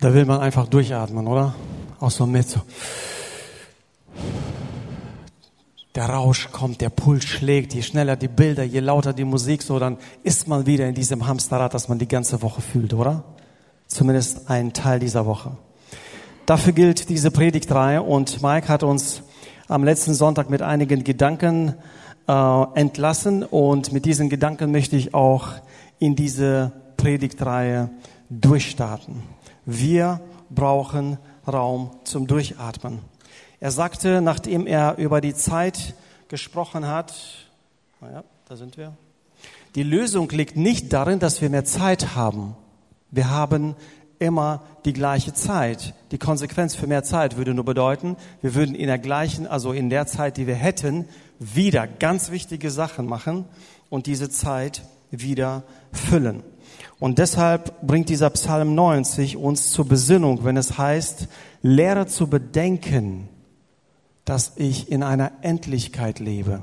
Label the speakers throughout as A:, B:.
A: Da will man einfach durchatmen, oder? Auch so mit. So. Der Rausch kommt, der Puls schlägt, je schneller die Bilder, je lauter die Musik, so dann ist man wieder in diesem Hamsterrad, das man die ganze Woche fühlt, oder? Zumindest einen Teil dieser Woche. Dafür gilt diese Predigtreihe und Mike hat uns am letzten Sonntag mit einigen Gedanken äh, entlassen und mit diesen Gedanken möchte ich auch in diese Predigtreihe durchstarten. Wir brauchen Raum zum Durchatmen. Er sagte, nachdem er über die Zeit gesprochen hat, naja, da sind wir, die Lösung liegt nicht darin, dass wir mehr Zeit haben. Wir haben immer die gleiche Zeit. Die Konsequenz für mehr Zeit würde nur bedeuten, wir würden in der gleichen, also in der Zeit, die wir hätten, wieder ganz wichtige Sachen machen und diese Zeit wieder füllen. Und deshalb bringt dieser Psalm 90 uns zur Besinnung, wenn es heißt, lehre zu bedenken, dass ich in einer Endlichkeit lebe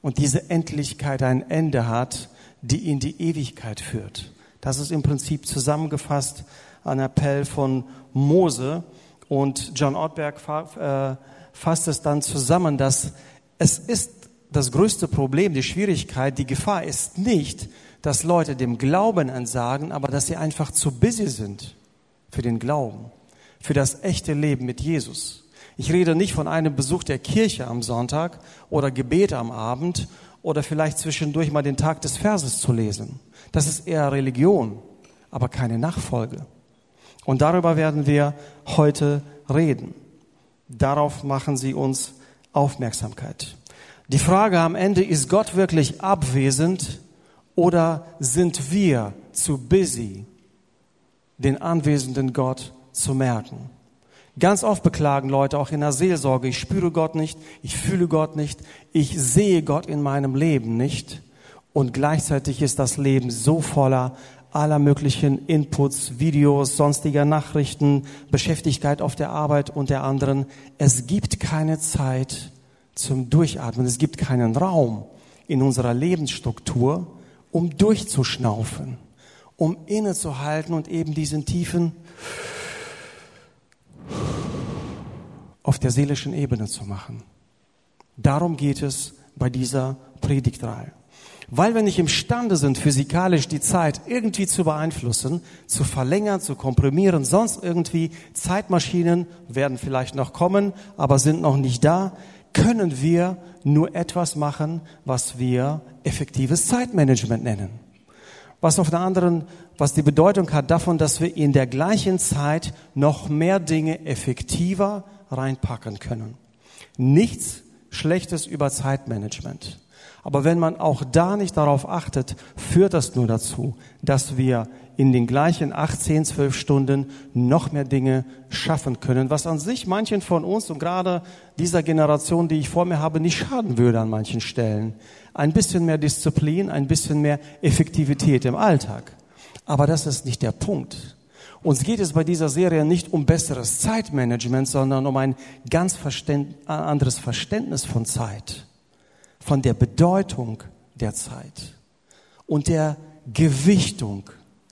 A: und diese Endlichkeit ein Ende hat, die in die Ewigkeit führt. Das ist im Prinzip zusammengefasst ein Appell von Mose und John Ortberg äh, fasst es dann zusammen, dass es ist das größte Problem, die Schwierigkeit, die Gefahr ist nicht, dass Leute dem Glauben entsagen, aber dass sie einfach zu busy sind für den Glauben, für das echte Leben mit Jesus. Ich rede nicht von einem Besuch der Kirche am Sonntag oder Gebet am Abend oder vielleicht zwischendurch mal den Tag des Verses zu lesen. Das ist eher Religion, aber keine Nachfolge. Und darüber werden wir heute reden. Darauf machen Sie uns Aufmerksamkeit. Die Frage am Ende, ist Gott wirklich abwesend oder sind wir zu busy, den anwesenden Gott zu merken? Ganz oft beklagen Leute auch in der Seelsorge, ich spüre Gott nicht, ich fühle Gott nicht, ich sehe Gott in meinem Leben nicht. Und gleichzeitig ist das Leben so voller aller möglichen Inputs, Videos, sonstiger Nachrichten, Beschäftigkeit auf der Arbeit und der anderen. Es gibt keine Zeit zum Durchatmen. Es gibt keinen Raum in unserer Lebensstruktur, um durchzuschnaufen, um innezuhalten und eben diesen tiefen auf der seelischen Ebene zu machen. Darum geht es bei dieser Predigtreihe. Weil wir nicht imstande sind, physikalisch die Zeit irgendwie zu beeinflussen, zu verlängern, zu komprimieren, sonst irgendwie Zeitmaschinen werden vielleicht noch kommen, aber sind noch nicht da, können wir nur etwas machen, was wir effektives Zeitmanagement nennen. Was auf der anderen, was die Bedeutung hat davon, dass wir in der gleichen Zeit noch mehr Dinge effektiver reinpacken können. Nichts Schlechtes über Zeitmanagement. Aber wenn man auch da nicht darauf achtet, führt das nur dazu, dass wir in den gleichen 18, 12 Stunden noch mehr Dinge schaffen können, was an sich manchen von uns und gerade dieser Generation, die ich vor mir habe, nicht schaden würde an manchen Stellen. Ein bisschen mehr Disziplin, ein bisschen mehr Effektivität im Alltag. Aber das ist nicht der Punkt. Uns geht es bei dieser Serie nicht um besseres Zeitmanagement, sondern um ein ganz anderes Verständnis von Zeit von der Bedeutung der Zeit und der Gewichtung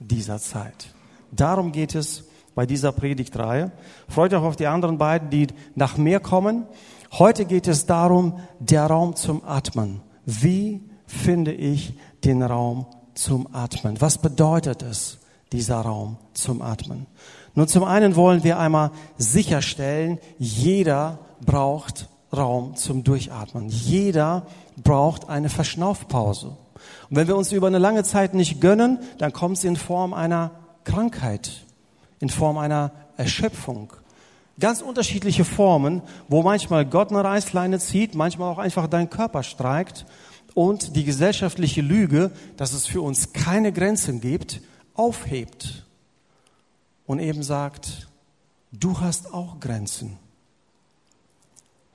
A: dieser Zeit. Darum geht es bei dieser Predigtreihe. Freut euch auf die anderen beiden, die nach mir kommen. Heute geht es darum, der Raum zum Atmen. Wie finde ich den Raum zum Atmen? Was bedeutet es, dieser Raum zum Atmen? Nun, zum einen wollen wir einmal sicherstellen, jeder braucht Raum zum Durchatmen. Jeder braucht eine Verschnaufpause. Und wenn wir uns über eine lange Zeit nicht gönnen, dann kommt sie in Form einer Krankheit, in Form einer Erschöpfung. Ganz unterschiedliche Formen, wo manchmal Gott eine Reißleine zieht, manchmal auch einfach dein Körper streikt und die gesellschaftliche Lüge, dass es für uns keine Grenzen gibt, aufhebt und eben sagt, du hast auch Grenzen.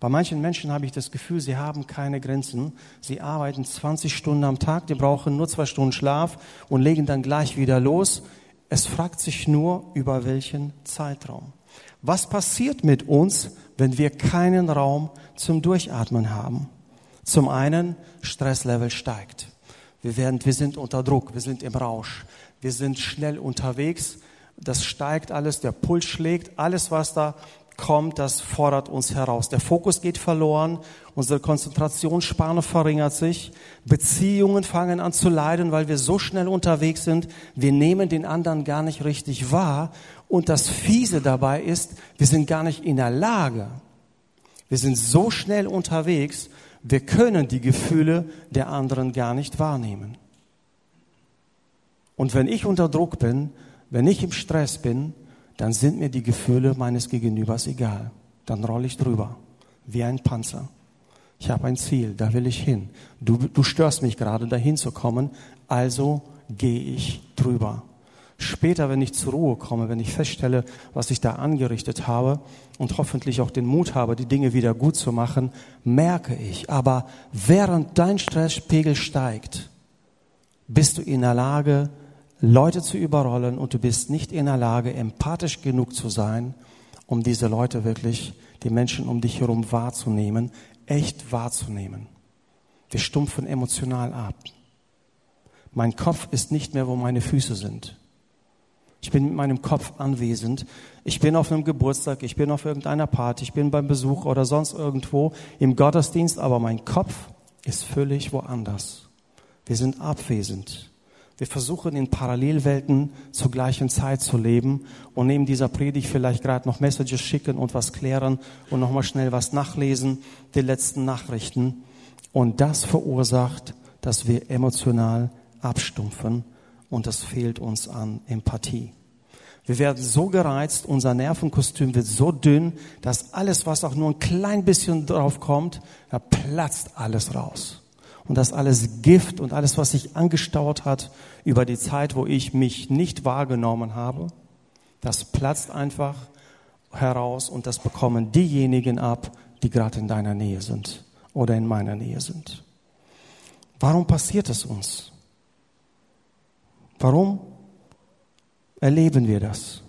A: Bei manchen Menschen habe ich das Gefühl, sie haben keine Grenzen. Sie arbeiten 20 Stunden am Tag, die brauchen nur zwei Stunden Schlaf und legen dann gleich wieder los. Es fragt sich nur, über welchen Zeitraum. Was passiert mit uns, wenn wir keinen Raum zum Durchatmen haben? Zum einen, Stresslevel steigt. Wir, werden, wir sind unter Druck, wir sind im Rausch, wir sind schnell unterwegs das steigt alles, der Puls schlägt, alles, was da kommt, das fordert uns heraus. Der Fokus geht verloren, unsere Konzentrationsspanne verringert sich, Beziehungen fangen an zu leiden, weil wir so schnell unterwegs sind, wir nehmen den anderen gar nicht richtig wahr und das Fiese dabei ist, wir sind gar nicht in der Lage, wir sind so schnell unterwegs, wir können die Gefühle der anderen gar nicht wahrnehmen. Und wenn ich unter Druck bin, wenn ich im Stress bin, dann sind mir die Gefühle meines Gegenübers egal. Dann rolle ich drüber, wie ein Panzer. Ich habe ein Ziel, da will ich hin. Du, du störst mich gerade, dahin zu kommen, also gehe ich drüber. Später, wenn ich zur Ruhe komme, wenn ich feststelle, was ich da angerichtet habe und hoffentlich auch den Mut habe, die Dinge wieder gut zu machen, merke ich, aber während dein Stresspegel steigt, bist du in der Lage, Leute zu überrollen und du bist nicht in der Lage, empathisch genug zu sein, um diese Leute wirklich, die Menschen um dich herum wahrzunehmen, echt wahrzunehmen. Wir stumpfen emotional ab. Mein Kopf ist nicht mehr, wo meine Füße sind. Ich bin mit meinem Kopf anwesend. Ich bin auf einem Geburtstag, ich bin auf irgendeiner Party, ich bin beim Besuch oder sonst irgendwo im Gottesdienst, aber mein Kopf ist völlig woanders. Wir sind abwesend. Wir versuchen in Parallelwelten zur gleichen Zeit zu leben und neben dieser Predigt vielleicht gerade noch Messages schicken und was klären und nochmal schnell was nachlesen, die letzten Nachrichten. Und das verursacht, dass wir emotional abstumpfen und das fehlt uns an Empathie. Wir werden so gereizt, unser Nervenkostüm wird so dünn, dass alles, was auch nur ein klein bisschen drauf kommt, da platzt alles raus. Und das alles Gift und alles, was sich angestaut hat über die Zeit, wo ich mich nicht wahrgenommen habe, das platzt einfach heraus und das bekommen diejenigen ab, die gerade in deiner Nähe sind oder in meiner Nähe sind. Warum passiert es uns? Warum erleben wir das?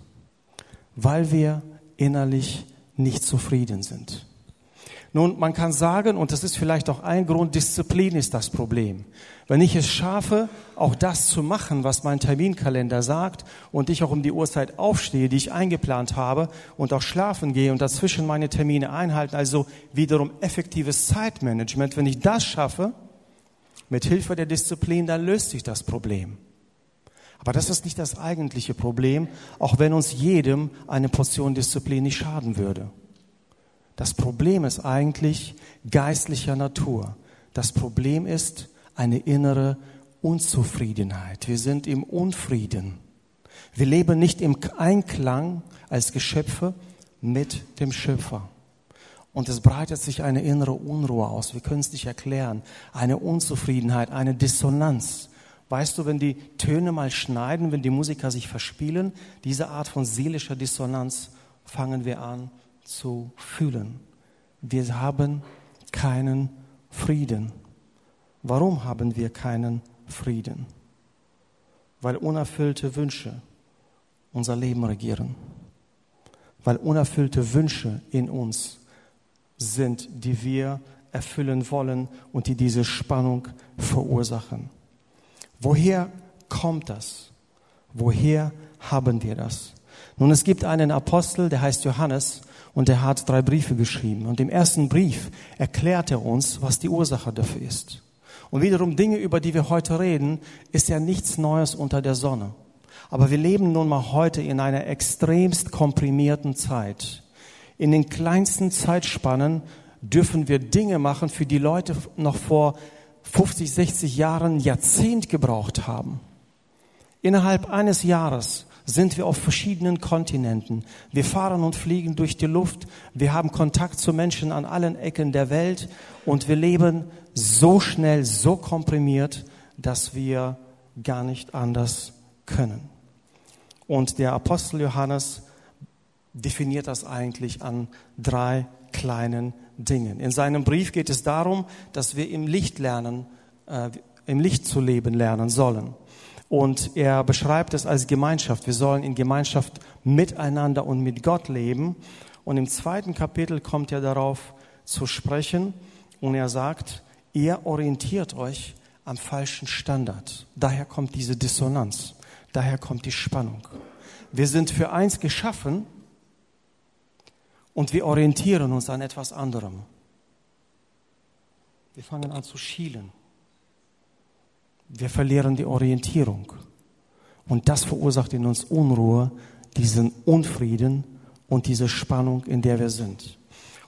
A: Weil wir innerlich nicht zufrieden sind. Nun, man kann sagen, und das ist vielleicht auch ein Grund, Disziplin ist das Problem. Wenn ich es schaffe, auch das zu machen, was mein Terminkalender sagt, und ich auch um die Uhrzeit aufstehe, die ich eingeplant habe, und auch schlafen gehe und dazwischen meine Termine einhalten, also wiederum effektives Zeitmanagement, wenn ich das schaffe, mit Hilfe der Disziplin, dann löst sich das Problem. Aber das ist nicht das eigentliche Problem, auch wenn uns jedem eine Portion Disziplin nicht schaden würde. Das Problem ist eigentlich geistlicher Natur. Das Problem ist eine innere Unzufriedenheit. Wir sind im Unfrieden. Wir leben nicht im Einklang als Geschöpfe mit dem Schöpfer. Und es breitet sich eine innere Unruhe aus. Wir können es nicht erklären. Eine Unzufriedenheit, eine Dissonanz. Weißt du, wenn die Töne mal schneiden, wenn die Musiker sich verspielen, diese Art von seelischer Dissonanz fangen wir an zu fühlen. Wir haben keinen Frieden. Warum haben wir keinen Frieden? Weil unerfüllte Wünsche unser Leben regieren. Weil unerfüllte Wünsche in uns sind, die wir erfüllen wollen und die diese Spannung verursachen. Woher kommt das? Woher haben wir das? Nun, es gibt einen Apostel, der heißt Johannes und der hat drei Briefe geschrieben. Und im ersten Brief erklärt er uns, was die Ursache dafür ist. Und wiederum Dinge, über die wir heute reden, ist ja nichts Neues unter der Sonne. Aber wir leben nun mal heute in einer extremst komprimierten Zeit. In den kleinsten Zeitspannen dürfen wir Dinge machen, für die Leute noch vor 50, 60 Jahren Jahrzehnt gebraucht haben. Innerhalb eines Jahres sind wir auf verschiedenen Kontinenten. Wir fahren und fliegen durch die Luft. Wir haben Kontakt zu Menschen an allen Ecken der Welt und wir leben so schnell, so komprimiert, dass wir gar nicht anders können. Und der Apostel Johannes definiert das eigentlich an drei kleinen Dingen. In seinem Brief geht es darum, dass wir im Licht lernen, äh, im Licht zu leben lernen sollen. Und er beschreibt es als Gemeinschaft. Wir sollen in Gemeinschaft miteinander und mit Gott leben. Und im zweiten Kapitel kommt er darauf zu sprechen und er sagt, ihr orientiert euch am falschen Standard. Daher kommt diese Dissonanz. Daher kommt die Spannung. Wir sind für eins geschaffen und wir orientieren uns an etwas anderem. Wir fangen an zu schielen. Wir verlieren die Orientierung. Und das verursacht in uns Unruhe, diesen Unfrieden und diese Spannung, in der wir sind.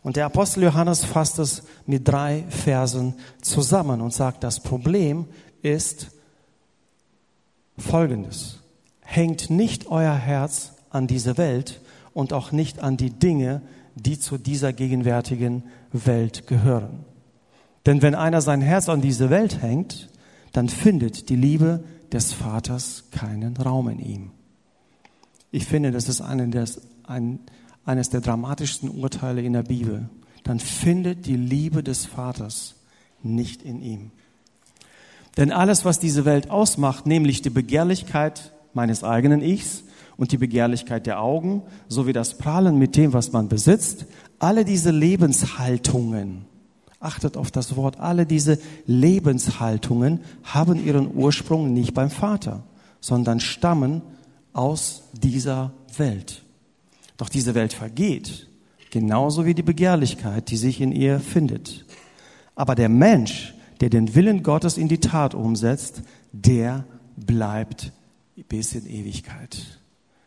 A: Und der Apostel Johannes fasst es mit drei Versen zusammen und sagt, das Problem ist folgendes. Hängt nicht euer Herz an diese Welt und auch nicht an die Dinge, die zu dieser gegenwärtigen Welt gehören. Denn wenn einer sein Herz an diese Welt hängt, dann findet die Liebe des Vaters keinen Raum in ihm. Ich finde, das ist eines, ein, eines der dramatischsten Urteile in der Bibel. Dann findet die Liebe des Vaters nicht in ihm. Denn alles, was diese Welt ausmacht, nämlich die Begehrlichkeit meines eigenen Ichs und die Begehrlichkeit der Augen, sowie das Prahlen mit dem, was man besitzt, alle diese Lebenshaltungen, achtet auf das Wort, alle diese Lebenshaltungen haben ihren Ursprung nicht beim Vater, sondern stammen aus dieser Welt. Doch diese Welt vergeht, genauso wie die Begehrlichkeit, die sich in ihr findet. Aber der Mensch, der den Willen Gottes in die Tat umsetzt, der bleibt bis in Ewigkeit.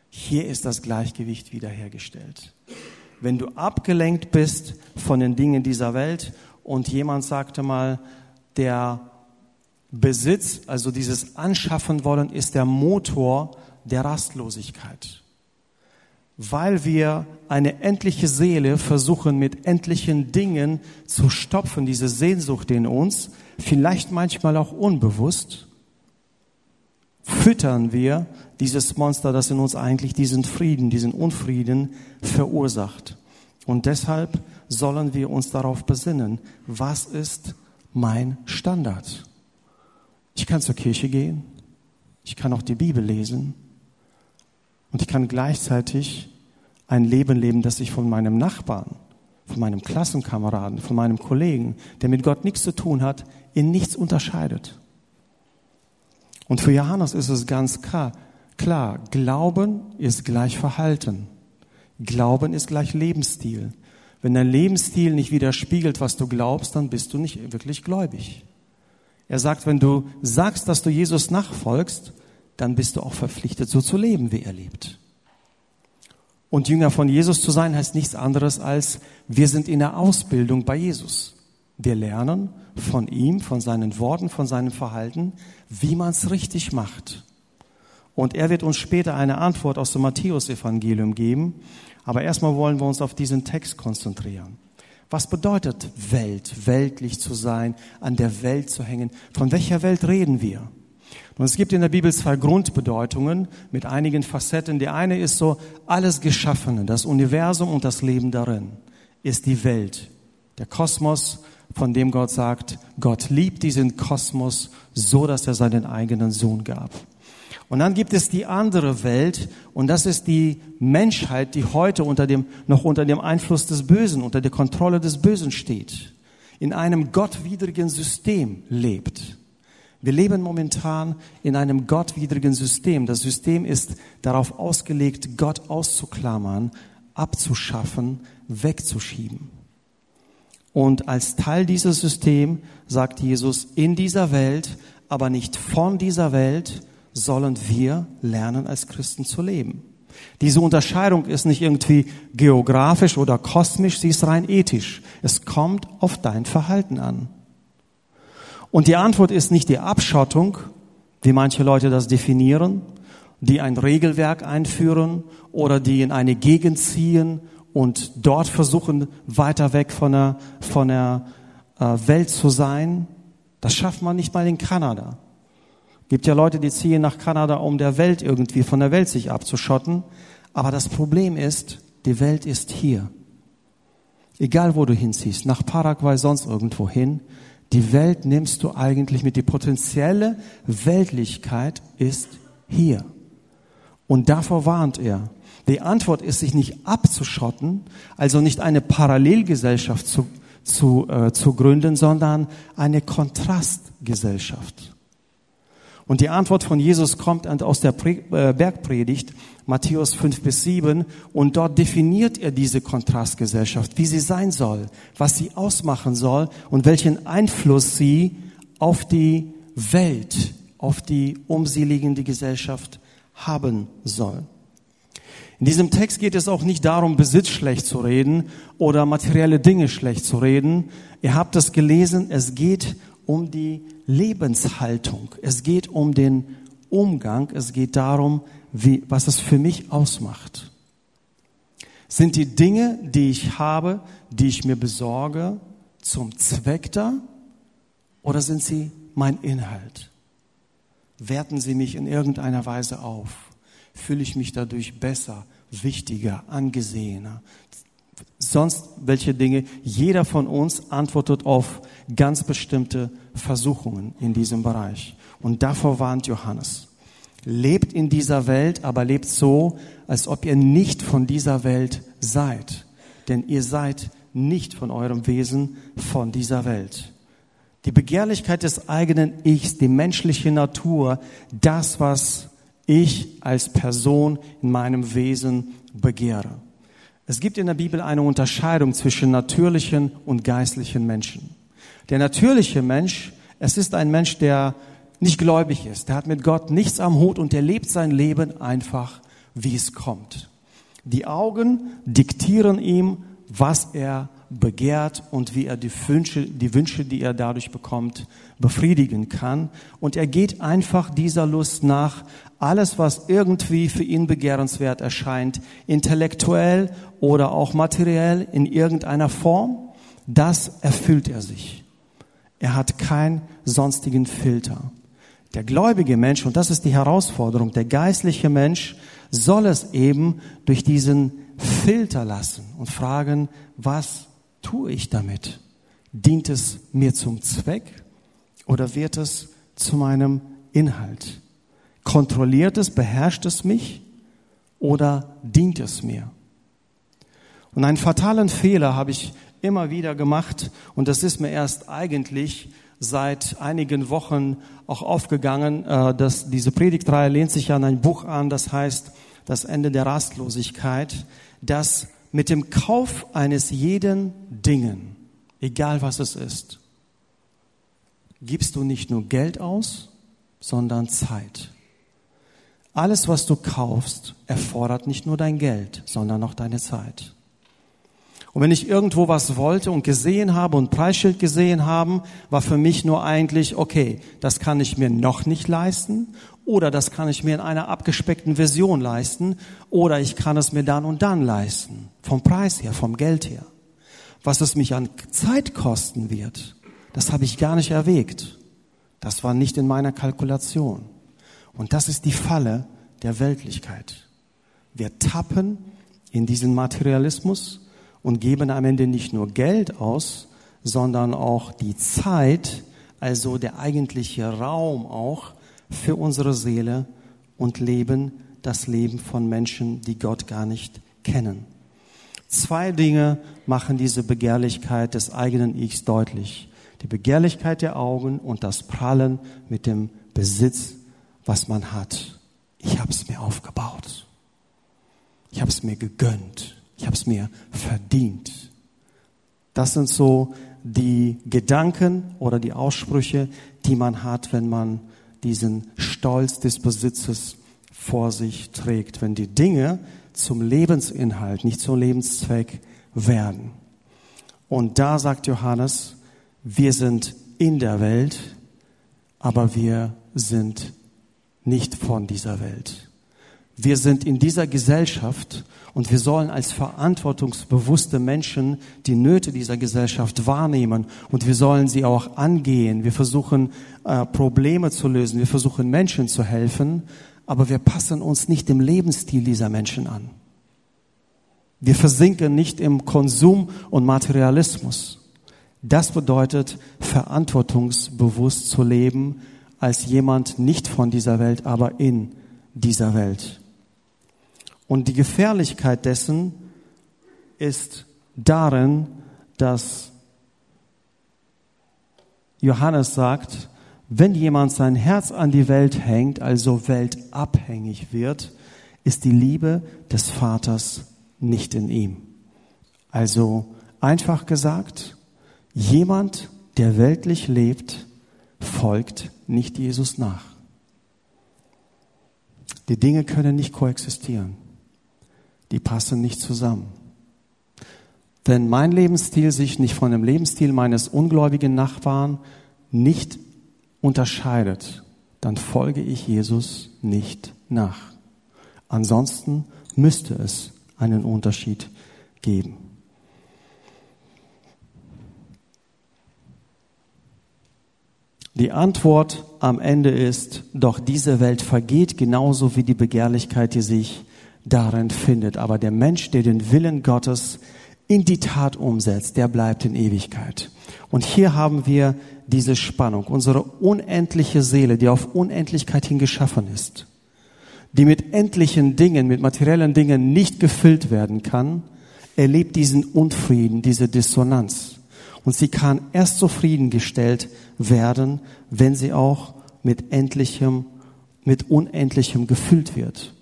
A: Hier ist das Gleichgewicht wiederhergestellt. Wenn du abgelenkt bist von den Dingen dieser Welt und jemand sagte mal, der Besitz, also dieses Anschaffen wollen, ist der Motor der Rastlosigkeit. Weil wir eine endliche Seele versuchen mit endlichen Dingen zu stopfen, diese Sehnsucht in uns, vielleicht manchmal auch unbewusst, füttern wir dieses Monster, das in uns eigentlich diesen Frieden, diesen Unfrieden verursacht. Und deshalb sollen wir uns darauf besinnen, was ist mein Standard? Ich kann zur Kirche gehen, ich kann auch die Bibel lesen und ich kann gleichzeitig ein Leben leben, das sich von meinem Nachbarn, von meinem Klassenkameraden, von meinem Kollegen, der mit Gott nichts zu tun hat, in nichts unterscheidet. Und für Johannes ist es ganz klar, klar, Glauben ist gleich Verhalten. Glauben ist gleich Lebensstil. Wenn dein Lebensstil nicht widerspiegelt, was du glaubst, dann bist du nicht wirklich gläubig. Er sagt, wenn du sagst, dass du Jesus nachfolgst, dann bist du auch verpflichtet, so zu leben, wie er lebt. Und Jünger von Jesus zu sein heißt nichts anderes als, wir sind in der Ausbildung bei Jesus. Wir lernen von ihm, von seinen Worten, von seinem Verhalten, wie man es richtig macht. Und er wird uns später eine Antwort aus dem Matthäusevangelium geben. Aber erstmal wollen wir uns auf diesen Text konzentrieren. Was bedeutet Welt, weltlich zu sein, an der Welt zu hängen? Von welcher Welt reden wir? Und es gibt in der Bibel zwei Grundbedeutungen mit einigen Facetten. Die eine ist so, alles Geschaffene, das Universum und das Leben darin ist die Welt, der Kosmos, von dem Gott sagt, Gott liebt diesen Kosmos so, dass er seinen eigenen Sohn gab. Und dann gibt es die andere Welt und das ist die Menschheit, die heute unter dem, noch unter dem Einfluss des Bösen, unter der Kontrolle des Bösen steht, in einem gottwidrigen System lebt. Wir leben momentan in einem gottwidrigen System. Das System ist darauf ausgelegt, Gott auszuklammern, abzuschaffen, wegzuschieben. Und als Teil dieses Systems sagt Jesus, in dieser Welt, aber nicht von dieser Welt, sollen wir lernen, als Christen zu leben. Diese Unterscheidung ist nicht irgendwie geografisch oder kosmisch, sie ist rein ethisch. Es kommt auf dein Verhalten an. Und die Antwort ist nicht die Abschottung, wie manche Leute das definieren, die ein Regelwerk einführen oder die in eine Gegend ziehen und dort versuchen, weiter weg von der, von der äh, Welt zu sein. Das schafft man nicht mal in Kanada. Gibt ja Leute, die ziehen nach Kanada, um der Welt irgendwie, von der Welt sich abzuschotten. Aber das Problem ist, die Welt ist hier. Egal wo du hinziehst, nach Paraguay, sonst irgendwo hin, die Welt nimmst du eigentlich mit. Die potenzielle Weltlichkeit ist hier. Und davor warnt er. Die Antwort ist, sich nicht abzuschotten, also nicht eine Parallelgesellschaft zu, zu, äh, zu gründen, sondern eine Kontrastgesellschaft. Und die Antwort von Jesus kommt aus der äh, Bergpredigt, Matthäus 5 bis 7, und dort definiert er diese Kontrastgesellschaft, wie sie sein soll, was sie ausmachen soll und welchen Einfluss sie auf die Welt, auf die um sie liegende Gesellschaft haben soll. In diesem Text geht es auch nicht darum, Besitz schlecht zu reden oder materielle Dinge schlecht zu reden. Ihr habt es gelesen, es geht um die Lebenshaltung. Es geht um den Umgang. Es geht darum, wie, was es für mich ausmacht. Sind die Dinge, die ich habe, die ich mir besorge, zum Zweck da? Oder sind sie mein Inhalt? Werten sie mich in irgendeiner Weise auf? Fühle ich mich dadurch besser, wichtiger, angesehener? Sonst welche Dinge. Jeder von uns antwortet auf ganz bestimmte Versuchungen in diesem Bereich. Und davor warnt Johannes. Lebt in dieser Welt, aber lebt so, als ob ihr nicht von dieser Welt seid. Denn ihr seid nicht von eurem Wesen von dieser Welt. Die Begehrlichkeit des eigenen Ichs, die menschliche Natur, das, was ich als Person in meinem Wesen begehre. Es gibt in der Bibel eine Unterscheidung zwischen natürlichen und geistlichen Menschen. Der natürliche Mensch, es ist ein Mensch, der nicht gläubig ist. Der hat mit Gott nichts am Hut und der lebt sein Leben einfach, wie es kommt. Die Augen diktieren ihm, was er begehrt und wie er die Wünsche, die Wünsche, die er dadurch bekommt, befriedigen kann. Und er geht einfach dieser Lust nach, alles, was irgendwie für ihn begehrenswert erscheint, intellektuell oder auch materiell in irgendeiner Form, das erfüllt er sich. Er hat keinen sonstigen Filter. Der gläubige Mensch, und das ist die Herausforderung, der geistliche Mensch soll es eben durch diesen Filter lassen und fragen, was tue ich damit? Dient es mir zum Zweck oder wird es zu meinem Inhalt? Kontrolliert es, beherrscht es mich oder dient es mir? Und einen fatalen Fehler habe ich immer wieder gemacht und das ist mir erst eigentlich seit einigen Wochen auch aufgegangen. Äh, dass diese Predigtreihe lehnt sich an ein Buch an, das heißt Das Ende der Rastlosigkeit, das mit dem Kauf eines jeden Dingen, egal was es ist, gibst du nicht nur Geld aus, sondern Zeit. Alles, was du kaufst, erfordert nicht nur dein Geld, sondern auch deine Zeit. Und wenn ich irgendwo was wollte und gesehen habe und Preisschild gesehen haben, war für mich nur eigentlich, okay, das kann ich mir noch nicht leisten oder das kann ich mir in einer abgespeckten Version leisten oder ich kann es mir dann und dann leisten. Vom Preis her, vom Geld her. Was es mich an Zeit kosten wird, das habe ich gar nicht erwägt. Das war nicht in meiner Kalkulation. Und das ist die Falle der Weltlichkeit. Wir tappen in diesen Materialismus und geben am Ende nicht nur Geld aus, sondern auch die Zeit, also der eigentliche Raum auch für unsere Seele und leben das Leben von Menschen, die Gott gar nicht kennen. Zwei Dinge machen diese Begehrlichkeit des eigenen Ichs deutlich. Die Begehrlichkeit der Augen und das Prallen mit dem Besitz, was man hat. Ich habe es mir aufgebaut. Ich habe es mir gegönnt. Ich habe es mir verdient. Das sind so die Gedanken oder die Aussprüche, die man hat, wenn man diesen Stolz des Besitzes vor sich trägt, wenn die Dinge zum Lebensinhalt, nicht zum Lebenszweck werden. Und da sagt Johannes, wir sind in der Welt, aber wir sind nicht von dieser Welt. Wir sind in dieser Gesellschaft und wir sollen als verantwortungsbewusste Menschen die Nöte dieser Gesellschaft wahrnehmen und wir sollen sie auch angehen. Wir versuchen äh, Probleme zu lösen, wir versuchen Menschen zu helfen, aber wir passen uns nicht dem Lebensstil dieser Menschen an. Wir versinken nicht im Konsum und Materialismus. Das bedeutet, verantwortungsbewusst zu leben als jemand nicht von dieser Welt, aber in dieser Welt. Und die Gefährlichkeit dessen ist darin, dass Johannes sagt, wenn jemand sein Herz an die Welt hängt, also weltabhängig wird, ist die Liebe des Vaters nicht in ihm. Also einfach gesagt, jemand, der weltlich lebt, folgt nicht Jesus nach. Die Dinge können nicht koexistieren. Die passen nicht zusammen. Wenn mein Lebensstil sich nicht von dem Lebensstil meines ungläubigen Nachbarn nicht unterscheidet, dann folge ich Jesus nicht nach. Ansonsten müsste es einen Unterschied geben. Die Antwort am Ende ist, doch diese Welt vergeht genauso wie die Begehrlichkeit, die sich darin findet. Aber der Mensch, der den Willen Gottes in die Tat umsetzt, der bleibt in Ewigkeit. Und hier haben wir diese Spannung, unsere unendliche Seele, die auf Unendlichkeit hin geschaffen ist, die mit endlichen Dingen, mit materiellen Dingen nicht gefüllt werden kann, erlebt diesen Unfrieden, diese Dissonanz. Und sie kann erst zufriedengestellt werden, wenn sie auch mit endlichem, mit unendlichem gefüllt wird.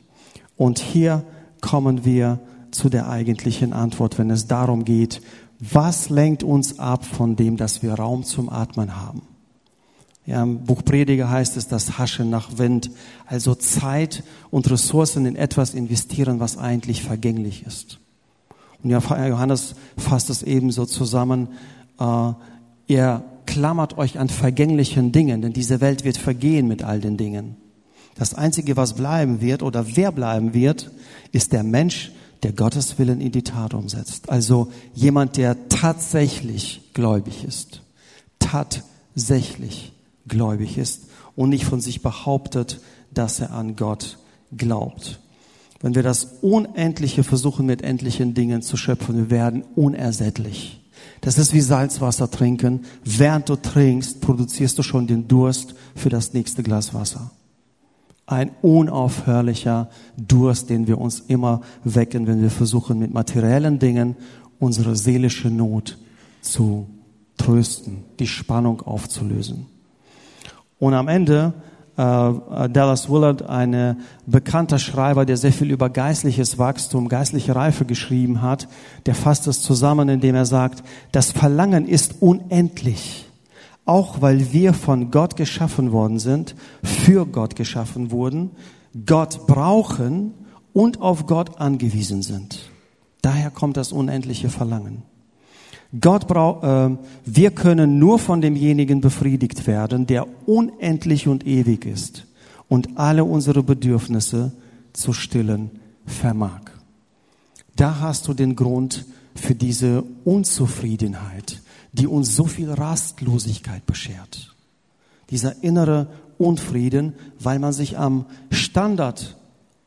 A: Und hier kommen wir zu der eigentlichen Antwort, wenn es darum geht, was lenkt uns ab von dem, dass wir Raum zum Atmen haben. Ja, Im Buch Prediger heißt es das Haschen nach Wind, also Zeit und Ressourcen in etwas investieren, was eigentlich vergänglich ist. Und Johannes fasst es ebenso zusammen, äh, ihr klammert euch an vergänglichen Dingen, denn diese Welt wird vergehen mit all den Dingen. Das Einzige, was bleiben wird oder wer bleiben wird, ist der Mensch, der Gottes Willen in die Tat umsetzt. Also jemand, der tatsächlich gläubig ist. Tatsächlich gläubig ist und nicht von sich behauptet, dass er an Gott glaubt. Wenn wir das Unendliche versuchen mit endlichen Dingen zu schöpfen, wir werden unersättlich. Das ist wie Salzwasser trinken. Während du trinkst, produzierst du schon den Durst für das nächste Glas Wasser. Ein unaufhörlicher Durst, den wir uns immer wecken, wenn wir versuchen, mit materiellen Dingen unsere seelische Not zu trösten, die Spannung aufzulösen. Und am Ende äh, Dallas Willard, ein bekannter Schreiber, der sehr viel über geistliches Wachstum, geistliche Reife geschrieben hat, der fasst es zusammen, indem er sagt, das Verlangen ist unendlich, auch weil wir von Gott geschaffen worden sind, für Gott geschaffen wurden, Gott brauchen und auf Gott angewiesen sind. Daher kommt das unendliche Verlangen. Gott braucht, äh, wir können nur von demjenigen befriedigt werden, der unendlich und ewig ist und alle unsere Bedürfnisse zu stillen vermag. Da hast du den Grund für diese Unzufriedenheit, die uns so viel Rastlosigkeit beschert. Dieser innere Unfrieden, weil man sich am Standard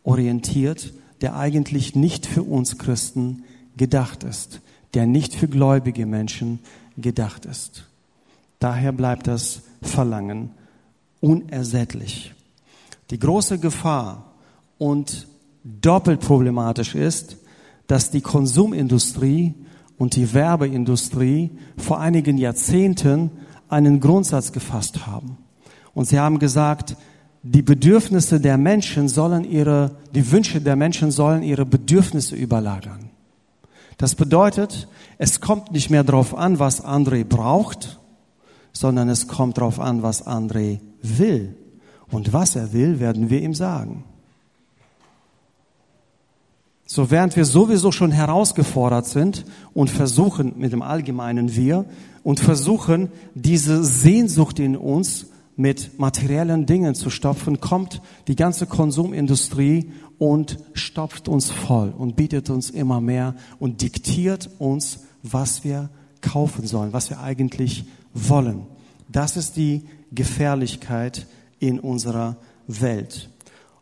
A: orientiert, der eigentlich nicht für uns Christen gedacht ist der nicht für gläubige Menschen gedacht ist. Daher bleibt das Verlangen unersättlich. Die große Gefahr und doppelt problematisch ist, dass die Konsumindustrie und die Werbeindustrie vor einigen Jahrzehnten einen Grundsatz gefasst haben. Und sie haben gesagt, die Bedürfnisse der Menschen sollen ihre, die Wünsche der Menschen sollen ihre Bedürfnisse überlagern. Das bedeutet, es kommt nicht mehr darauf an, was André braucht, sondern es kommt darauf an, was André will. Und was er will, werden wir ihm sagen. So während wir sowieso schon herausgefordert sind und versuchen mit dem allgemeinen Wir und versuchen, diese Sehnsucht in uns mit materiellen Dingen zu stopfen, kommt die ganze Konsumindustrie und stopft uns voll und bietet uns immer mehr und diktiert uns, was wir kaufen sollen, was wir eigentlich wollen. Das ist die Gefährlichkeit in unserer Welt.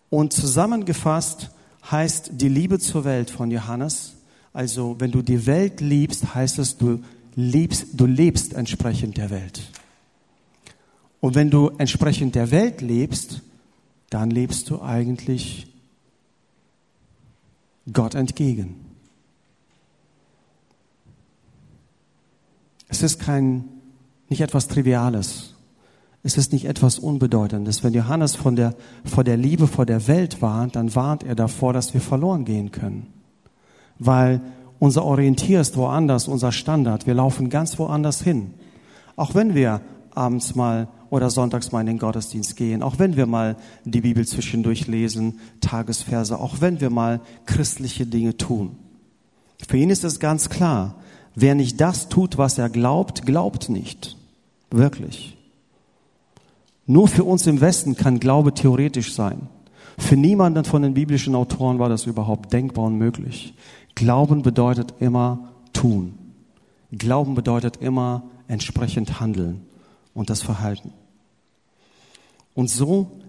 A: Und zusammengefasst heißt die Liebe zur Welt von Johannes, also wenn du die Welt liebst, heißt es, du liebst, du lebst entsprechend der Welt. Und wenn du entsprechend der Welt lebst, dann lebst du eigentlich Gott entgegen. Es ist kein, nicht etwas Triviales. Es ist nicht etwas Unbedeutendes. Wenn Johannes von der, vor der Liebe vor der Welt warnt, dann warnt er davor, dass wir verloren gehen können. Weil unser Orientier ist woanders, unser Standard. Wir laufen ganz woanders hin. Auch wenn wir abends mal oder sonntags mal in den Gottesdienst gehen, auch wenn wir mal die Bibel zwischendurch lesen, Tagesverse, auch wenn wir mal christliche Dinge tun. Für ihn ist es ganz klar, wer nicht das tut, was er glaubt, glaubt nicht. Wirklich. Nur für uns im Westen kann Glaube theoretisch sein. Für niemanden von den biblischen Autoren war das überhaupt denkbar und möglich. Glauben bedeutet immer tun. Glauben bedeutet immer entsprechend handeln und das Verhalten. Und so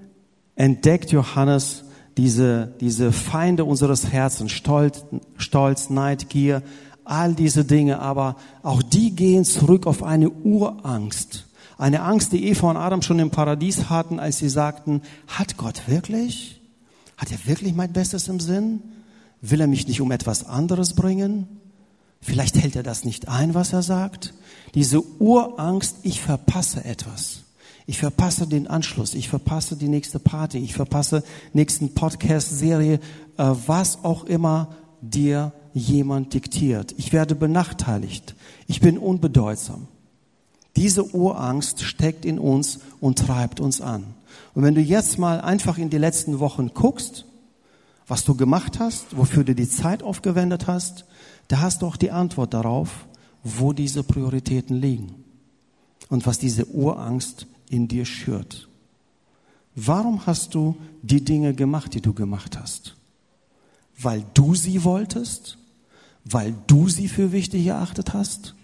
A: entdeckt Johannes diese, diese Feinde unseres Herzens, Stolz, Stolz, Neid, Gier, all diese Dinge, aber auch die gehen zurück auf eine Urangst. Eine Angst, die Eva und Adam schon im Paradies hatten, als sie sagten, hat Gott wirklich? Hat er wirklich mein Bestes im Sinn? Will er mich nicht um etwas anderes bringen? Vielleicht hält er das nicht ein, was er sagt. Diese Urangst, ich verpasse etwas. Ich verpasse den Anschluss, ich verpasse die nächste Party, ich verpasse nächsten Podcast-Serie, äh, was auch immer dir jemand diktiert. Ich werde benachteiligt. Ich bin unbedeutsam. Diese Urangst steckt in uns und treibt uns an. Und wenn du jetzt mal einfach in die letzten Wochen guckst, was du gemacht hast, wofür du die Zeit aufgewendet hast, da hast du auch die Antwort darauf, wo diese Prioritäten liegen und was diese Urangst in dir schürt. Warum hast du die Dinge gemacht, die du gemacht hast? Weil du sie wolltest? Weil du sie für wichtig erachtet hast?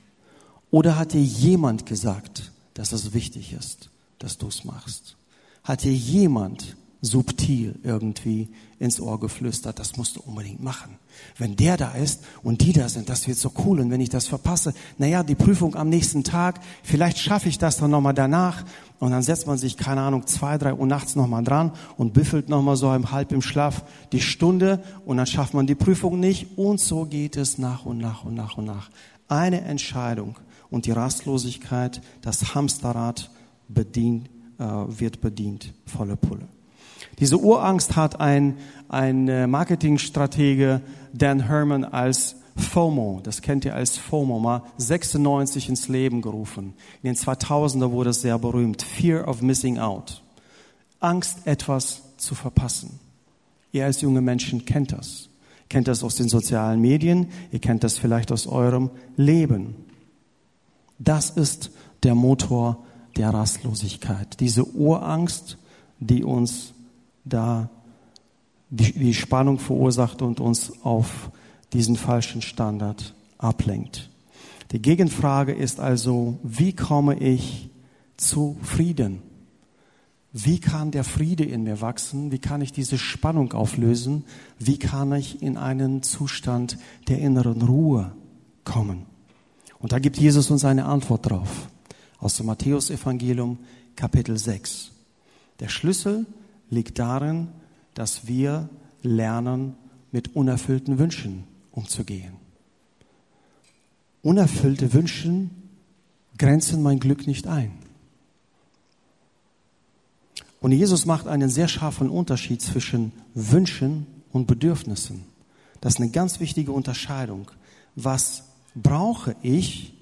A: Oder hat dir jemand gesagt, dass es wichtig ist, dass du es machst? Hat dir jemand subtil irgendwie ins Ohr geflüstert, das musst du unbedingt machen. Wenn der da ist und die da sind, das wird so cool. Und wenn ich das verpasse, naja, die Prüfung am nächsten Tag, vielleicht schaffe ich das dann nochmal danach. Und dann setzt man sich, keine Ahnung, zwei, drei Uhr nachts nochmal dran und büffelt nochmal so halb im Schlaf die Stunde und dann schafft man die Prüfung nicht. Und so geht es nach und nach und nach und nach. Eine Entscheidung und die Rastlosigkeit, das Hamsterrad bedient, äh, wird bedient, volle Pulle. Diese Urangst hat ein, ein äh, Marketingstratege Dan Herman als FOMO, das kennt ihr als FOMO, mal 96 ins Leben gerufen. In den 2000er wurde es sehr berühmt. Fear of Missing Out. Angst, etwas zu verpassen. Ihr als junge Menschen kennt das. Kennt das aus den sozialen Medien, ihr kennt das vielleicht aus eurem Leben. Das ist der Motor der Rastlosigkeit. Diese Urangst, die uns da die, die Spannung verursacht und uns auf diesen falschen Standard ablenkt. Die Gegenfrage ist also, wie komme ich zu Frieden? Wie kann der Friede in mir wachsen? Wie kann ich diese Spannung auflösen? Wie kann ich in einen Zustand der inneren Ruhe kommen? Und da gibt Jesus uns eine Antwort drauf. Aus dem Matthäusevangelium Kapitel 6. Der Schlüssel liegt darin, dass wir lernen, mit unerfüllten Wünschen umzugehen. Unerfüllte Wünsche grenzen mein Glück nicht ein. Und Jesus macht einen sehr scharfen Unterschied zwischen Wünschen und Bedürfnissen. Das ist eine ganz wichtige Unterscheidung. Was brauche ich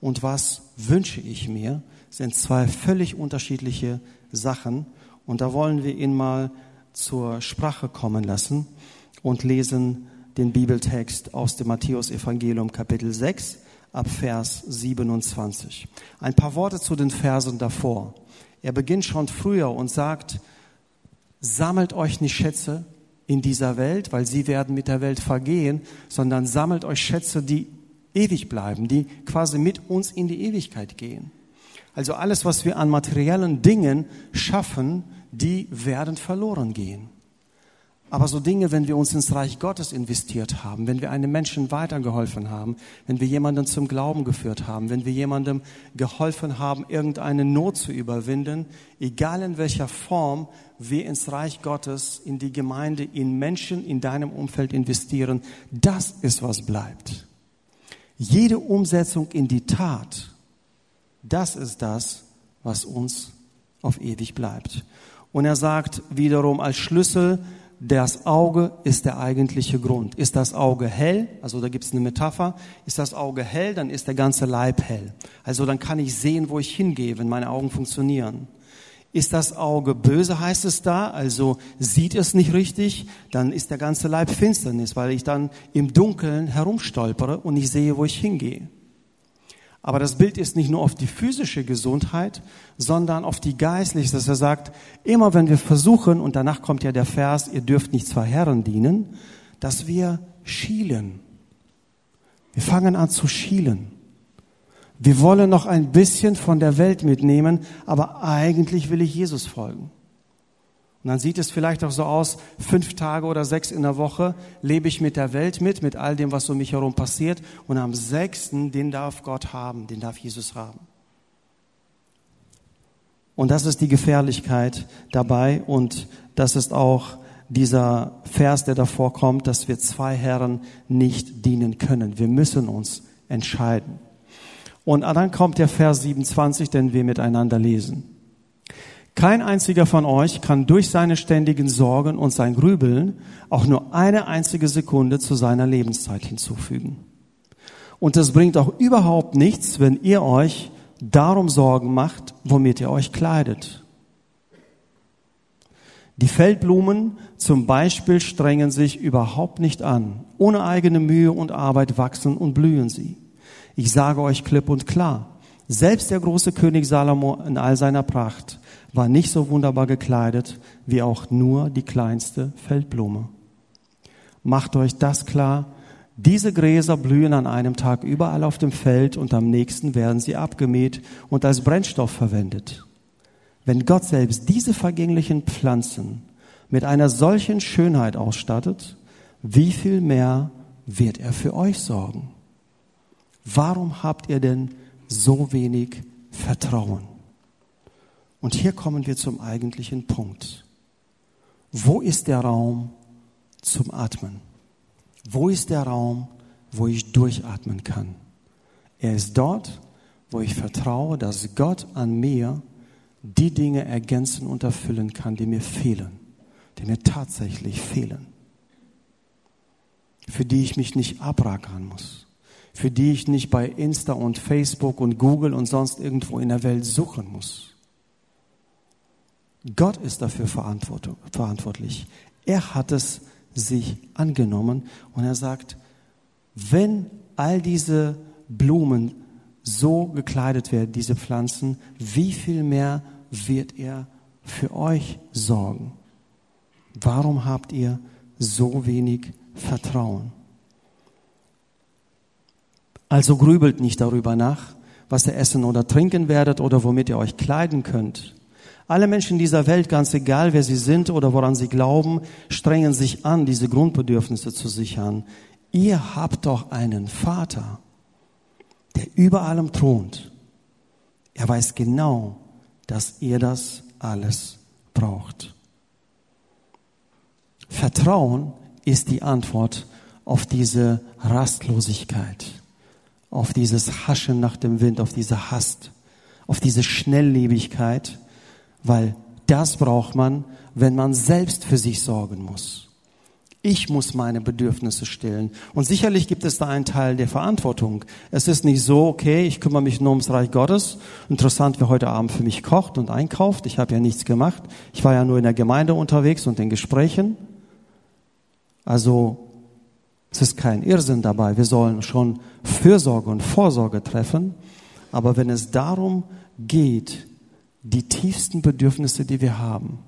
A: und was wünsche ich mir, sind zwei völlig unterschiedliche Sachen. Und da wollen wir ihn mal zur Sprache kommen lassen und lesen den Bibeltext aus dem Matthäus-Evangelium Kapitel 6 ab Vers 27. Ein paar Worte zu den Versen davor. Er beginnt schon früher und sagt, sammelt euch nicht Schätze in dieser Welt, weil sie werden mit der Welt vergehen, sondern sammelt euch Schätze, die ewig bleiben, die quasi mit uns in die Ewigkeit gehen. Also alles, was wir an materiellen Dingen schaffen, die werden verloren gehen. Aber so Dinge, wenn wir uns ins Reich Gottes investiert haben, wenn wir einem Menschen weitergeholfen haben, wenn wir jemanden zum Glauben geführt haben, wenn wir jemandem geholfen haben, irgendeine Not zu überwinden, egal in welcher Form wir ins Reich Gottes, in die Gemeinde, in Menschen in deinem Umfeld investieren, das ist, was bleibt. Jede Umsetzung in die Tat, das ist das, was uns auf ewig bleibt. Und er sagt wiederum als Schlüssel, das Auge ist der eigentliche Grund. Ist das Auge hell, also da gibt es eine Metapher, ist das Auge hell, dann ist der ganze Leib hell. Also dann kann ich sehen, wo ich hingehe, wenn meine Augen funktionieren. Ist das Auge böse, heißt es da, also sieht es nicht richtig, dann ist der ganze Leib Finsternis, weil ich dann im Dunkeln herumstolpere und nicht sehe, wo ich hingehe. Aber das Bild ist nicht nur auf die physische Gesundheit, sondern auf die geistliche, dass er sagt, immer wenn wir versuchen, und danach kommt ja der Vers, ihr dürft nicht zwei Herren dienen, dass wir schielen. Wir fangen an zu schielen. Wir wollen noch ein bisschen von der Welt mitnehmen, aber eigentlich will ich Jesus folgen. Und dann sieht es vielleicht auch so aus, fünf Tage oder sechs in der Woche lebe ich mit der Welt mit, mit all dem, was um mich herum passiert. Und am sechsten, den darf Gott haben, den darf Jesus haben. Und das ist die Gefährlichkeit dabei. Und das ist auch dieser Vers, der davor kommt, dass wir zwei Herren nicht dienen können. Wir müssen uns entscheiden. Und dann kommt der Vers 27, den wir miteinander lesen. Kein einziger von euch kann durch seine ständigen Sorgen und sein Grübeln auch nur eine einzige Sekunde zu seiner Lebenszeit hinzufügen. Und es bringt auch überhaupt nichts, wenn ihr euch darum Sorgen macht, womit ihr euch kleidet. Die Feldblumen zum Beispiel strengen sich überhaupt nicht an. Ohne eigene Mühe und Arbeit wachsen und blühen sie. Ich sage euch klipp und klar, selbst der große König Salomo in all seiner Pracht war nicht so wunderbar gekleidet wie auch nur die kleinste Feldblume. Macht euch das klar, diese Gräser blühen an einem Tag überall auf dem Feld und am nächsten werden sie abgemäht und als Brennstoff verwendet. Wenn Gott selbst diese vergänglichen Pflanzen mit einer solchen Schönheit ausstattet, wie viel mehr wird er für euch sorgen? Warum habt ihr denn so wenig Vertrauen? Und hier kommen wir zum eigentlichen Punkt. Wo ist der Raum zum Atmen? Wo ist der Raum, wo ich durchatmen kann? Er ist dort, wo ich vertraue, dass Gott an mir die Dinge ergänzen und erfüllen kann, die mir fehlen, die mir tatsächlich fehlen, für die ich mich nicht abrackern muss für die ich nicht bei Insta und Facebook und Google und sonst irgendwo in der Welt suchen muss. Gott ist dafür verantwortlich. Er hat es sich angenommen und er sagt, wenn all diese Blumen so gekleidet werden, diese Pflanzen, wie viel mehr wird er für euch sorgen? Warum habt ihr so wenig Vertrauen? Also grübelt nicht darüber nach, was ihr essen oder trinken werdet oder womit ihr euch kleiden könnt. Alle Menschen dieser Welt, ganz egal wer sie sind oder woran sie glauben, strengen sich an, diese Grundbedürfnisse zu sichern. Ihr habt doch einen Vater, der über allem thront. Er weiß genau, dass ihr das alles braucht. Vertrauen ist die Antwort auf diese Rastlosigkeit auf dieses Haschen nach dem Wind, auf diese Hast, auf diese Schnelllebigkeit, weil das braucht man, wenn man selbst für sich sorgen muss. Ich muss meine Bedürfnisse stillen. Und sicherlich gibt es da einen Teil der Verantwortung. Es ist nicht so, okay, ich kümmere mich nur ums Reich Gottes. Interessant, wer heute Abend für mich kocht und einkauft. Ich habe ja nichts gemacht. Ich war ja nur in der Gemeinde unterwegs und in Gesprächen. Also es ist kein Irrsinn dabei. Wir sollen schon Fürsorge und Vorsorge treffen. Aber wenn es darum geht, die tiefsten Bedürfnisse, die wir haben,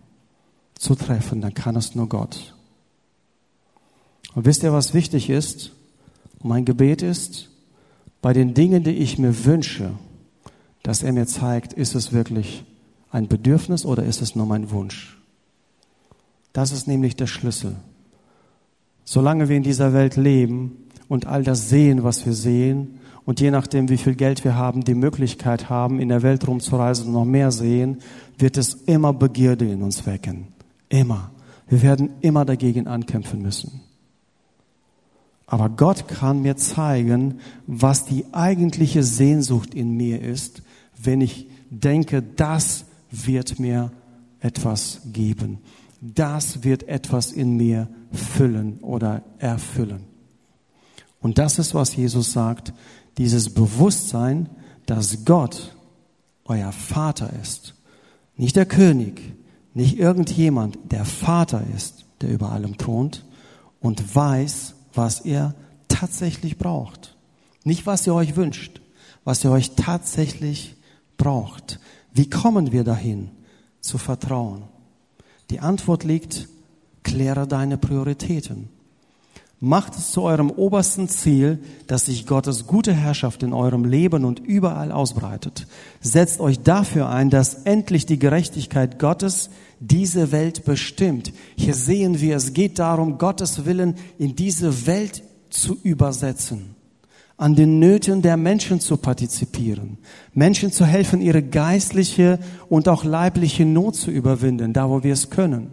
A: zu treffen, dann kann es nur Gott. Und wisst ihr, was wichtig ist? Mein Gebet ist, bei den Dingen, die ich mir wünsche, dass er mir zeigt, ist es wirklich ein Bedürfnis oder ist es nur mein Wunsch? Das ist nämlich der Schlüssel. Solange wir in dieser Welt leben und all das sehen, was wir sehen, und je nachdem, wie viel Geld wir haben, die Möglichkeit haben, in der Welt rumzureisen und noch mehr sehen, wird es immer Begierde in uns wecken. Immer. Wir werden immer dagegen ankämpfen müssen. Aber Gott kann mir zeigen, was die eigentliche Sehnsucht in mir ist, wenn ich denke, das wird mir etwas geben. Das wird etwas in mir füllen oder erfüllen. Und das ist, was Jesus sagt, dieses Bewusstsein, dass Gott euer Vater ist. Nicht der König, nicht irgendjemand, der Vater ist, der über allem thront und weiß, was ihr tatsächlich braucht. Nicht, was ihr euch wünscht, was ihr euch tatsächlich braucht. Wie kommen wir dahin, zu vertrauen? Die Antwort liegt, kläre deine Prioritäten. Macht es zu eurem obersten Ziel, dass sich Gottes gute Herrschaft in eurem Leben und überall ausbreitet. Setzt euch dafür ein, dass endlich die Gerechtigkeit Gottes diese Welt bestimmt. Hier sehen wir, es geht darum, Gottes Willen in diese Welt zu übersetzen, an den Nöten der Menschen zu partizipieren, Menschen zu helfen, ihre geistliche und auch leibliche Not zu überwinden, da wo wir es können.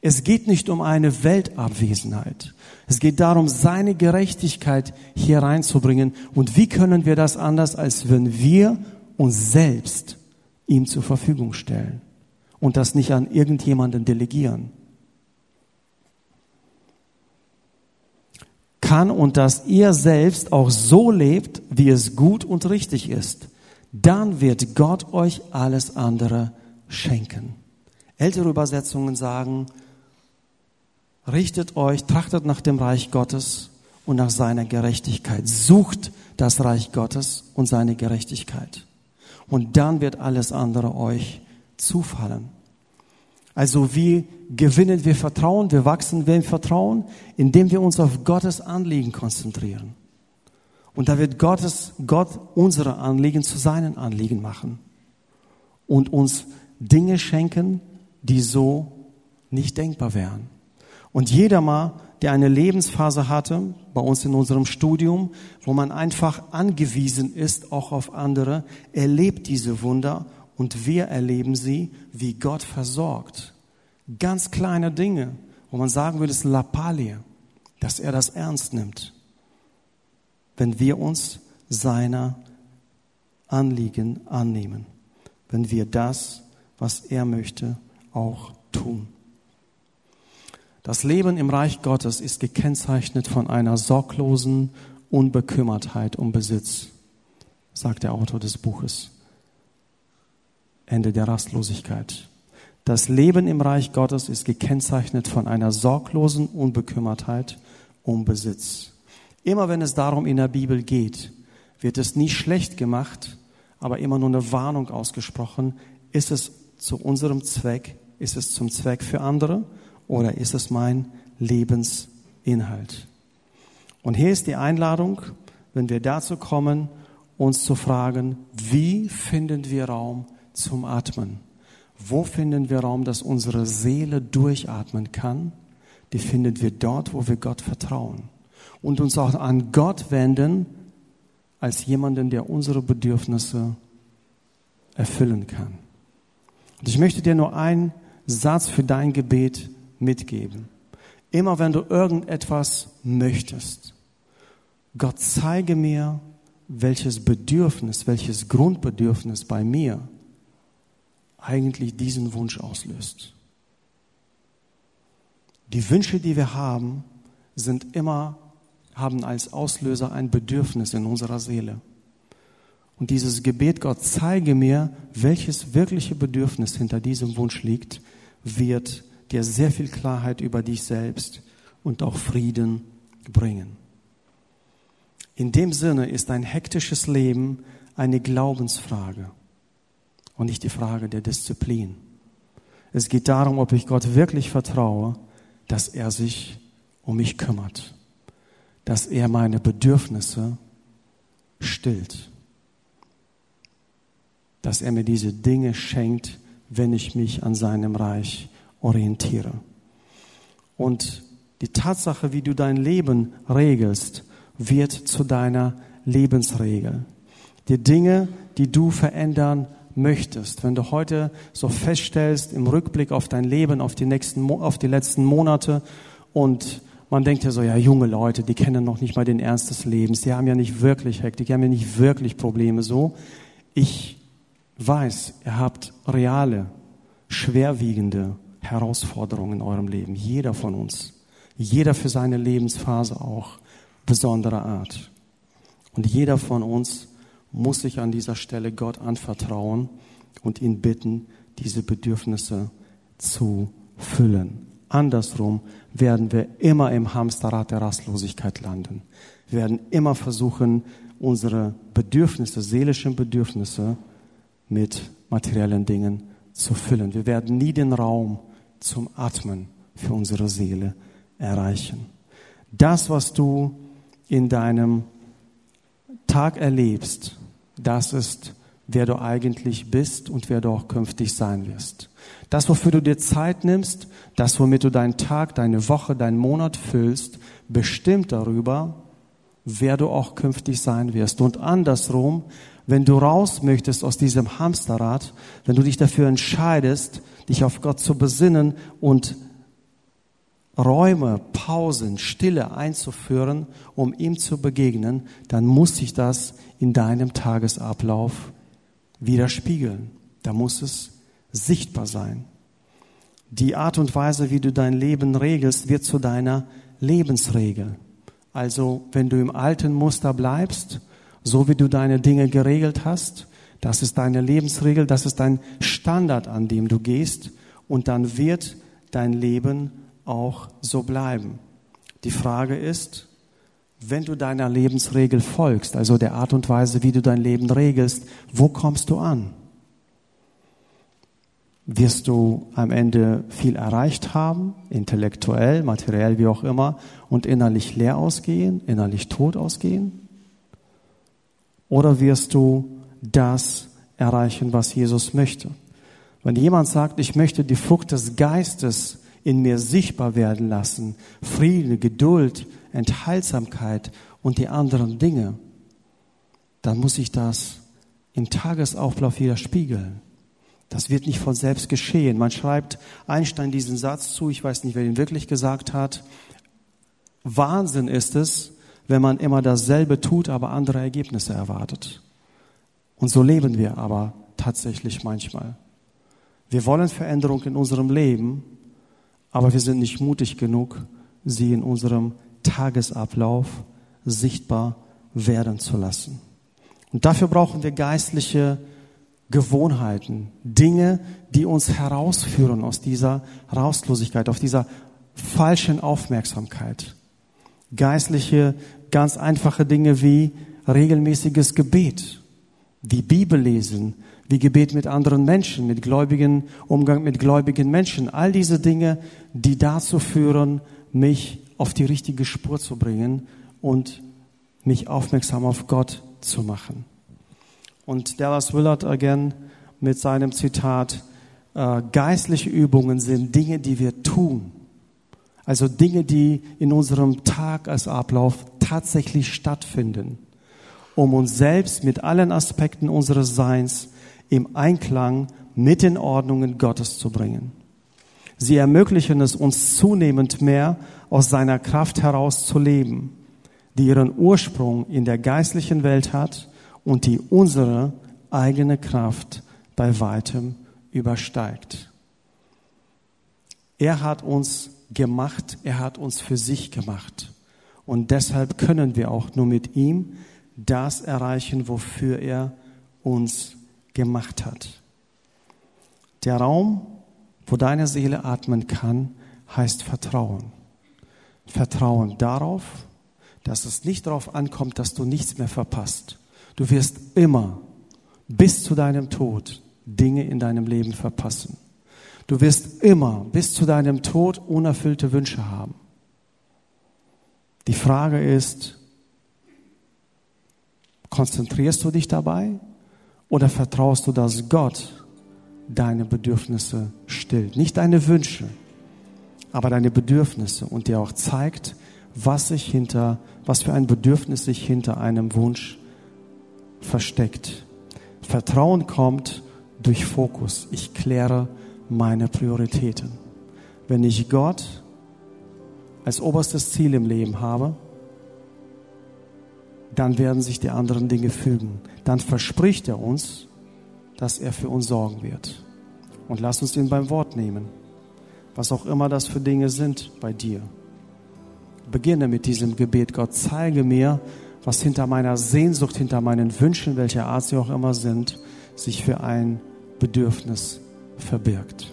A: Es geht nicht um eine Weltabwesenheit. Es geht darum, seine Gerechtigkeit hier reinzubringen. Und wie können wir das anders, als wenn wir uns selbst ihm zur Verfügung stellen und das nicht an irgendjemanden delegieren? Kann und dass ihr selbst auch so lebt, wie es gut und richtig ist, dann wird Gott euch alles andere schenken. Ältere Übersetzungen sagen, Richtet euch, trachtet nach dem Reich Gottes und nach seiner Gerechtigkeit. Sucht das Reich Gottes und seine Gerechtigkeit. Und dann wird alles andere euch zufallen. Also wie gewinnen wir Vertrauen? Wir wachsen wir im Vertrauen, indem wir uns auf Gottes Anliegen konzentrieren. Und da wird Gottes, Gott unsere Anliegen zu seinen Anliegen machen und uns Dinge schenken, die so nicht denkbar wären. Und jeder mal, der eine Lebensphase hatte, bei uns in unserem Studium, wo man einfach angewiesen ist, auch auf andere, erlebt diese Wunder und wir erleben sie, wie Gott versorgt. Ganz kleine Dinge, wo man sagen würde, es ist Lappalie, dass er das ernst nimmt, wenn wir uns seiner Anliegen annehmen, wenn wir das, was er möchte, auch tun. Das Leben im Reich Gottes ist gekennzeichnet von einer sorglosen Unbekümmertheit um Besitz, sagt der Autor des Buches. Ende der Rastlosigkeit. Das Leben im Reich Gottes ist gekennzeichnet von einer sorglosen Unbekümmertheit um Besitz. Immer wenn es darum in der Bibel geht, wird es nie schlecht gemacht, aber immer nur eine Warnung ausgesprochen. Ist es zu unserem Zweck? Ist es zum Zweck für andere? oder ist es mein Lebensinhalt? Und hier ist die Einladung, wenn wir dazu kommen, uns zu fragen, wie finden wir Raum zum Atmen? Wo finden wir Raum, dass unsere Seele durchatmen kann? Die finden wir dort, wo wir Gott vertrauen und uns auch an Gott wenden als jemanden, der unsere Bedürfnisse erfüllen kann. Und ich möchte dir nur einen Satz für dein Gebet mitgeben. Immer wenn du irgendetwas möchtest, Gott zeige mir, welches Bedürfnis, welches Grundbedürfnis bei mir eigentlich diesen Wunsch auslöst. Die Wünsche, die wir haben, sind immer, haben als Auslöser ein Bedürfnis in unserer Seele. Und dieses Gebet, Gott zeige mir, welches wirkliche Bedürfnis hinter diesem Wunsch liegt, wird dir sehr viel Klarheit über dich selbst und auch Frieden bringen. In dem Sinne ist ein hektisches Leben eine Glaubensfrage und nicht die Frage der Disziplin. Es geht darum, ob ich Gott wirklich vertraue, dass er sich um mich kümmert, dass er meine Bedürfnisse stillt, dass er mir diese Dinge schenkt, wenn ich mich an seinem Reich orientiere. Und die Tatsache, wie du dein Leben regelst, wird zu deiner Lebensregel. Die Dinge, die du verändern möchtest, wenn du heute so feststellst im Rückblick auf dein Leben, auf die nächsten, auf die letzten Monate und man denkt ja so, ja, junge Leute, die kennen noch nicht mal den Ernst des Lebens, die haben ja nicht wirklich Hektik, die haben ja nicht wirklich Probleme so. Ich weiß, ihr habt reale, schwerwiegende Herausforderungen in eurem Leben. Jeder von uns. Jeder für seine Lebensphase auch besonderer Art. Und jeder von uns muss sich an dieser Stelle Gott anvertrauen und ihn bitten, diese Bedürfnisse zu füllen. Andersrum werden wir immer im Hamsterrad der Rastlosigkeit landen. Wir werden immer versuchen, unsere Bedürfnisse, seelischen Bedürfnisse mit materiellen Dingen zu füllen. Wir werden nie den Raum zum Atmen für unsere Seele erreichen. Das, was du in deinem Tag erlebst, das ist, wer du eigentlich bist und wer du auch künftig sein wirst. Das, wofür du dir Zeit nimmst, das, womit du deinen Tag, deine Woche, deinen Monat füllst, bestimmt darüber, wer du auch künftig sein wirst. Und andersrum, wenn du raus möchtest aus diesem Hamsterrad, wenn du dich dafür entscheidest, dich auf Gott zu besinnen und Räume, Pausen, Stille einzuführen, um ihm zu begegnen, dann muss sich das in deinem Tagesablauf widerspiegeln. Da muss es sichtbar sein. Die Art und Weise, wie du dein Leben regelst, wird zu deiner Lebensregel. Also wenn du im alten Muster bleibst, so wie du deine Dinge geregelt hast, das ist deine Lebensregel, das ist dein Standard, an dem du gehst und dann wird dein Leben auch so bleiben. Die Frage ist, wenn du deiner Lebensregel folgst, also der Art und Weise, wie du dein Leben regelst, wo kommst du an? Wirst du am Ende viel erreicht haben, intellektuell, materiell, wie auch immer, und innerlich leer ausgehen, innerlich tot ausgehen? Oder wirst du das erreichen, was Jesus möchte? Wenn jemand sagt, ich möchte die Frucht des Geistes in mir sichtbar werden lassen, Frieden, Geduld, Enthaltsamkeit und die anderen Dinge, dann muss ich das im Tagesauflauf wieder spiegeln. Das wird nicht von selbst geschehen. Man schreibt Einstein diesen Satz zu, ich weiß nicht, wer ihn wirklich gesagt hat. Wahnsinn ist es, wenn man immer dasselbe tut, aber andere Ergebnisse erwartet. Und so leben wir aber tatsächlich manchmal. Wir wollen Veränderung in unserem Leben, aber wir sind nicht mutig genug, sie in unserem Tagesablauf sichtbar werden zu lassen. Und dafür brauchen wir geistliche Gewohnheiten, Dinge, die uns herausführen aus dieser Rastlosigkeit, auf dieser falschen Aufmerksamkeit. Geistliche, ganz einfache Dinge wie regelmäßiges Gebet, wie Bibel lesen, wie Gebet mit anderen Menschen, mit gläubigen, Umgang mit gläubigen Menschen. All diese Dinge, die dazu führen, mich auf die richtige Spur zu bringen und mich aufmerksam auf Gott zu machen. Und Dallas Willard again mit seinem Zitat, äh, geistliche Übungen sind Dinge, die wir tun. Also Dinge, die in unserem Tag als Ablauf tatsächlich stattfinden, um uns selbst mit allen Aspekten unseres Seins im Einklang mit den Ordnungen Gottes zu bringen. Sie ermöglichen es uns zunehmend mehr aus seiner Kraft heraus zu leben, die ihren Ursprung in der geistlichen Welt hat und die unsere eigene Kraft bei weitem übersteigt. Er hat uns gemacht, er hat uns für sich gemacht. Und deshalb können wir auch nur mit ihm das erreichen, wofür er uns gemacht hat. Der Raum, wo deine Seele atmen kann, heißt Vertrauen. Vertrauen darauf, dass es nicht darauf ankommt, dass du nichts mehr verpasst, Du wirst immer bis zu deinem Tod Dinge in deinem Leben verpassen. Du wirst immer bis zu deinem Tod unerfüllte Wünsche haben. Die Frage ist, konzentrierst du dich dabei oder vertraust du, dass Gott deine Bedürfnisse stillt? Nicht deine Wünsche, aber deine Bedürfnisse und dir auch zeigt, was sich hinter, was für ein Bedürfnis sich hinter einem Wunsch versteckt. Vertrauen kommt durch Fokus. Ich kläre meine Prioritäten. Wenn ich Gott als oberstes Ziel im Leben habe, dann werden sich die anderen Dinge fügen. Dann verspricht er uns, dass er für uns sorgen wird. Und lass uns ihn beim Wort nehmen, was auch immer das für Dinge sind bei dir. Beginne mit diesem Gebet. Gott, zeige mir, was hinter meiner Sehnsucht, hinter meinen Wünschen, welcher Art sie auch immer sind, sich für ein Bedürfnis verbirgt.